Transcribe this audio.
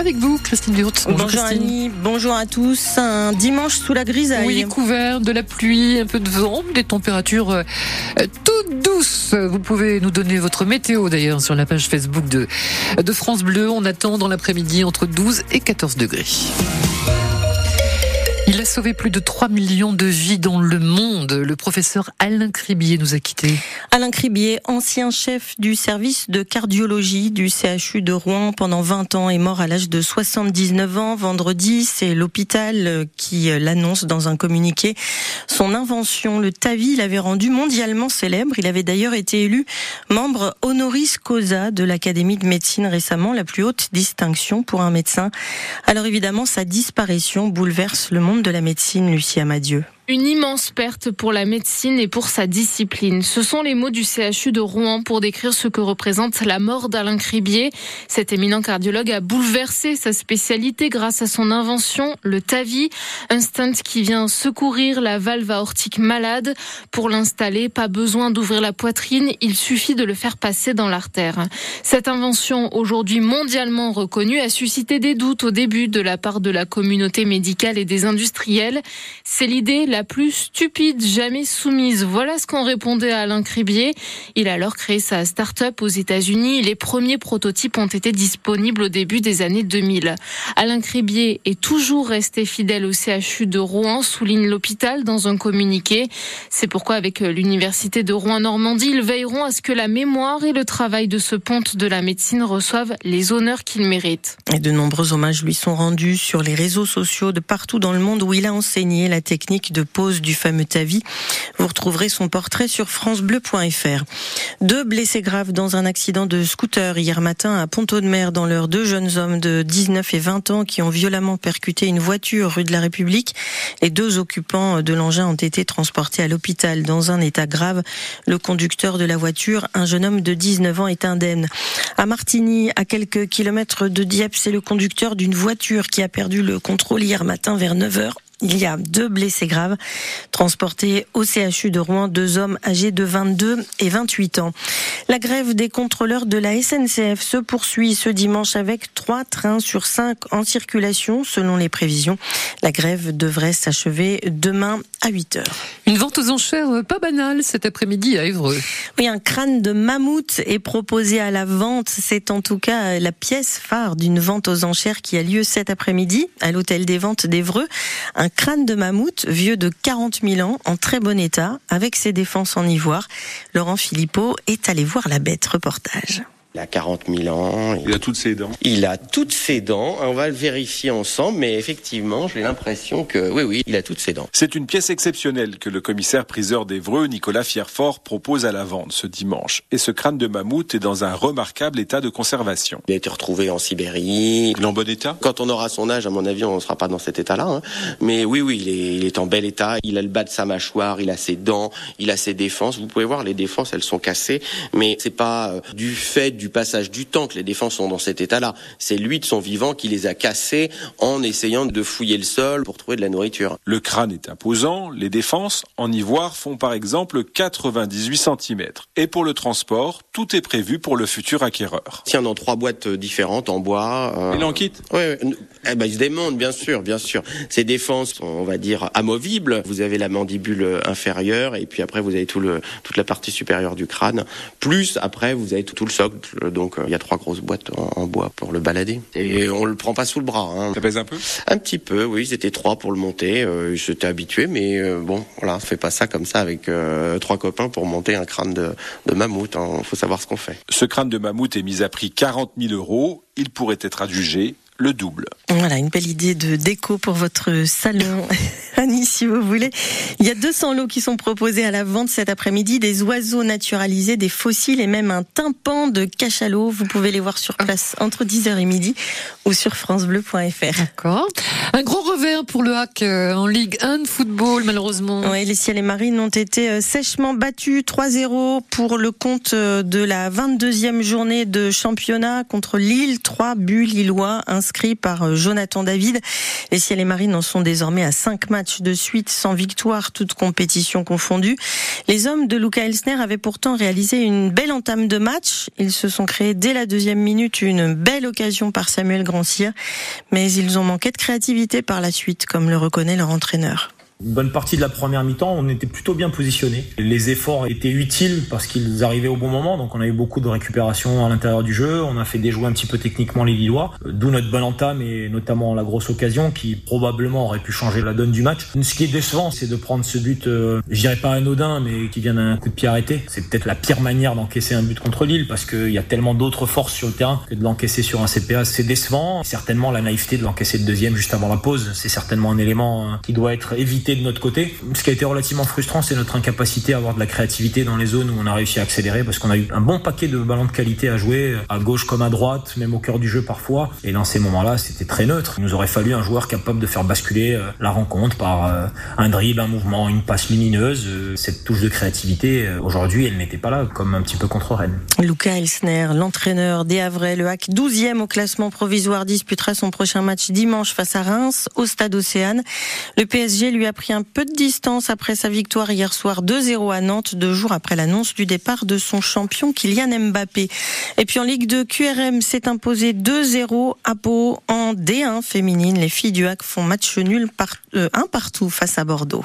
avec vous, Christine. Bonjour, bonjour Annie, bonjour à tous. Un dimanche sous la grisaille. Oui, couvert de la pluie, un peu de vent, des températures euh, toutes douces. Vous pouvez nous donner votre météo d'ailleurs sur la page Facebook de, de France Bleu. On attend dans l'après-midi entre 12 et 14 degrés. Il a sauvé plus de 3 millions de vies dans le monde. Le professeur Alain Cribier nous a quittés. Alain Cribier, ancien chef du service de cardiologie du CHU de Rouen pendant 20 ans, est mort à l'âge de 79 ans. Vendredi, c'est l'hôpital qui l'annonce dans un communiqué. Son invention, le TAVI, l'avait rendu mondialement célèbre. Il avait d'ailleurs été élu membre honoris causa de l'Académie de médecine récemment, la plus haute distinction pour un médecin. Alors évidemment, sa disparition bouleverse le monde de la médecine, Lucie Amadieu. Une immense perte pour la médecine et pour sa discipline. Ce sont les mots du CHU de Rouen pour décrire ce que représente la mort d'Alain Cribier. Cet éminent cardiologue a bouleversé sa spécialité grâce à son invention, le TAVI, un stunt qui vient secourir la valve aortique malade. Pour l'installer, pas besoin d'ouvrir la poitrine, il suffit de le faire passer dans l'artère. Cette invention, aujourd'hui mondialement reconnue, a suscité des doutes au début de la part de la communauté médicale et des industriels. C'est l'idée, la plus stupide jamais soumise. Voilà ce qu'on répondait à Alain Cribier. Il a alors créé sa start-up aux États-Unis. Les premiers prototypes ont été disponibles au début des années 2000. Alain Cribier est toujours resté fidèle au CHU de Rouen, souligne l'hôpital dans un communiqué. C'est pourquoi avec l'université de Rouen-Normandie, ils veilleront à ce que la mémoire et le travail de ce ponte de la médecine reçoivent les honneurs qu'ils méritent. Et de nombreux hommages lui sont rendus sur les réseaux sociaux de partout dans le monde où il a enseigné la technique de pose du fameux Tavi. Vous retrouverez son portrait sur francebleu.fr. Deux blessés graves dans un accident de scooter hier matin à Ponto de Mer dans l'heure. Deux jeunes hommes de 19 et 20 ans qui ont violemment percuté une voiture rue de la République. Les deux occupants de l'engin ont été transportés à l'hôpital dans un état grave. Le conducteur de la voiture, un jeune homme de 19 ans, est indemne. À Martigny, à quelques kilomètres de Dieppe, c'est le conducteur d'une voiture qui a perdu le contrôle hier matin vers 9 heures il y a deux blessés graves transportés au CHU de Rouen, deux hommes âgés de 22 et 28 ans. La grève des contrôleurs de la SNCF se poursuit ce dimanche avec trois trains sur cinq en circulation selon les prévisions. La grève devrait s'achever demain à 8 heures. Une vente aux enchères pas banale cet après-midi à Évreux. Oui, un crâne de mammouth est proposé à la vente. C'est en tout cas la pièce phare d'une vente aux enchères qui a lieu cet après-midi à l'hôtel des ventes d'Évreux. Un crâne de mammouth vieux de 40 000 ans, en très bon état, avec ses défenses en ivoire. Laurent Philippot est allé voir la bête. Reportage. Il a 40 000 ans. Il a toutes ses dents. Il a toutes ses dents. On va le vérifier ensemble, mais effectivement, j'ai l'impression que oui, oui, il a toutes ses dents. C'est une pièce exceptionnelle que le commissaire priseur d'Evreux, Nicolas Fierfort, propose à la vente ce dimanche. Et ce crâne de mammouth est dans un remarquable état de conservation. Il a été retrouvé en Sibérie. Il est en bon état? Quand on aura son âge, à mon avis, on ne sera pas dans cet état-là. Hein. Mais oui, oui, il est, il est en bel état. Il a le bas de sa mâchoire, il a ses dents, il a ses défenses. Vous pouvez voir, les défenses, elles sont cassées, mais c'est pas euh, du fait du passage du temps que les défenses sont dans cet état-là. C'est lui de son vivant qui les a cassées en essayant de fouiller le sol pour trouver de la nourriture. Le crâne est imposant. Les défenses en ivoire font par exemple 98 cm. Et pour le transport, tout est prévu pour le futur acquéreur. Tiens, dans trois boîtes différentes en bois. Euh... Il en quitte Oui, eh ben, il se démonte, bien sûr, bien sûr. Ces défenses sont, on va dire, amovibles. Vous avez la mandibule inférieure et puis après vous avez tout le, toute la partie supérieure du crâne. Plus après vous avez tout, tout le socle. Donc euh, il y a trois grosses boîtes en, en, bois pour le balader. Et on le prend pas sous le bras. Hein. Ça pèse un peu? Un petit peu, oui. C'était trois pour le monter. Euh, J'étais habitué, mais euh, bon, voilà, on fait pas ça comme ça avec euh, trois copains pour monter un crâne de, de mammouth. Il hein. faut savoir ce qu'on fait. Ce crâne de mammouth est mis à prix 40 000 euros. Il pourrait être adjugé le double. Voilà, une belle idée de déco pour votre salon, Annie, si vous voulez. Il y a 200 lots qui sont proposés à la vente cet après-midi, des oiseaux naturalisés, des fossiles et même un tympan de cachalot. Vous pouvez les voir sur place entre 10h et midi ou sur francebleu.fr. D'accord. Un gros revers pour le hack euh, en Ligue 1 de football, malheureusement. Oui, les ciels et marines ont été sèchement battus 3-0 pour le compte de la 22e journée de championnat contre Lille. 3 buts lillois inscrits inscrit par Jonathan David. Les Ciel et Marines en sont désormais à cinq matchs de suite sans victoire, toutes compétitions confondues. Les hommes de Luca Elsner avaient pourtant réalisé une belle entame de match. Ils se sont créés dès la deuxième minute une belle occasion par Samuel Grandcir, mais ils ont manqué de créativité par la suite, comme le reconnaît leur entraîneur. Une bonne partie de la première mi-temps, on était plutôt bien positionné. Les efforts étaient utiles parce qu'ils arrivaient au bon moment, donc on a eu beaucoup de récupération à l'intérieur du jeu. On a fait déjouer un petit peu techniquement les Lillois, d'où notre bonne entame et notamment la grosse occasion qui probablement aurait pu changer la donne du match. Ce qui est décevant, c'est de prendre ce but, euh, je dirais pas anodin, mais qui vient d'un coup de pied arrêté. C'est peut-être la pire manière d'encaisser un but contre Lille parce qu'il y a tellement d'autres forces sur le terrain que de l'encaisser sur un CPA. C'est décevant. Certainement la naïveté de l'encaisser de deuxième juste avant la pause, c'est certainement un élément hein, qui doit être évité de notre côté. Ce qui a été relativement frustrant, c'est notre incapacité à avoir de la créativité dans les zones où on a réussi à accélérer parce qu'on a eu un bon paquet de ballons de qualité à jouer, à gauche comme à droite, même au cœur du jeu parfois. Et dans ces moments-là, c'était très neutre. Il nous aurait fallu un joueur capable de faire basculer euh, la rencontre par euh, un dribble, un mouvement, une passe lumineuse. Euh, cette touche de créativité, aujourd'hui, elle n'était pas là, comme un petit peu contre Rennes. Luca Elsner, l'entraîneur des Havrais, le hack 12e au classement provisoire, disputera son prochain match dimanche face à Reims au stade Océane. Le PSG lui a pris un peu de distance après sa victoire hier soir 2-0 à Nantes, deux jours après l'annonce du départ de son champion Kylian Mbappé. Et puis en Ligue 2, QRM s'est imposé 2-0 à Pau en D1 féminine. Les filles du HAC font match nul euh, un partout face à Bordeaux.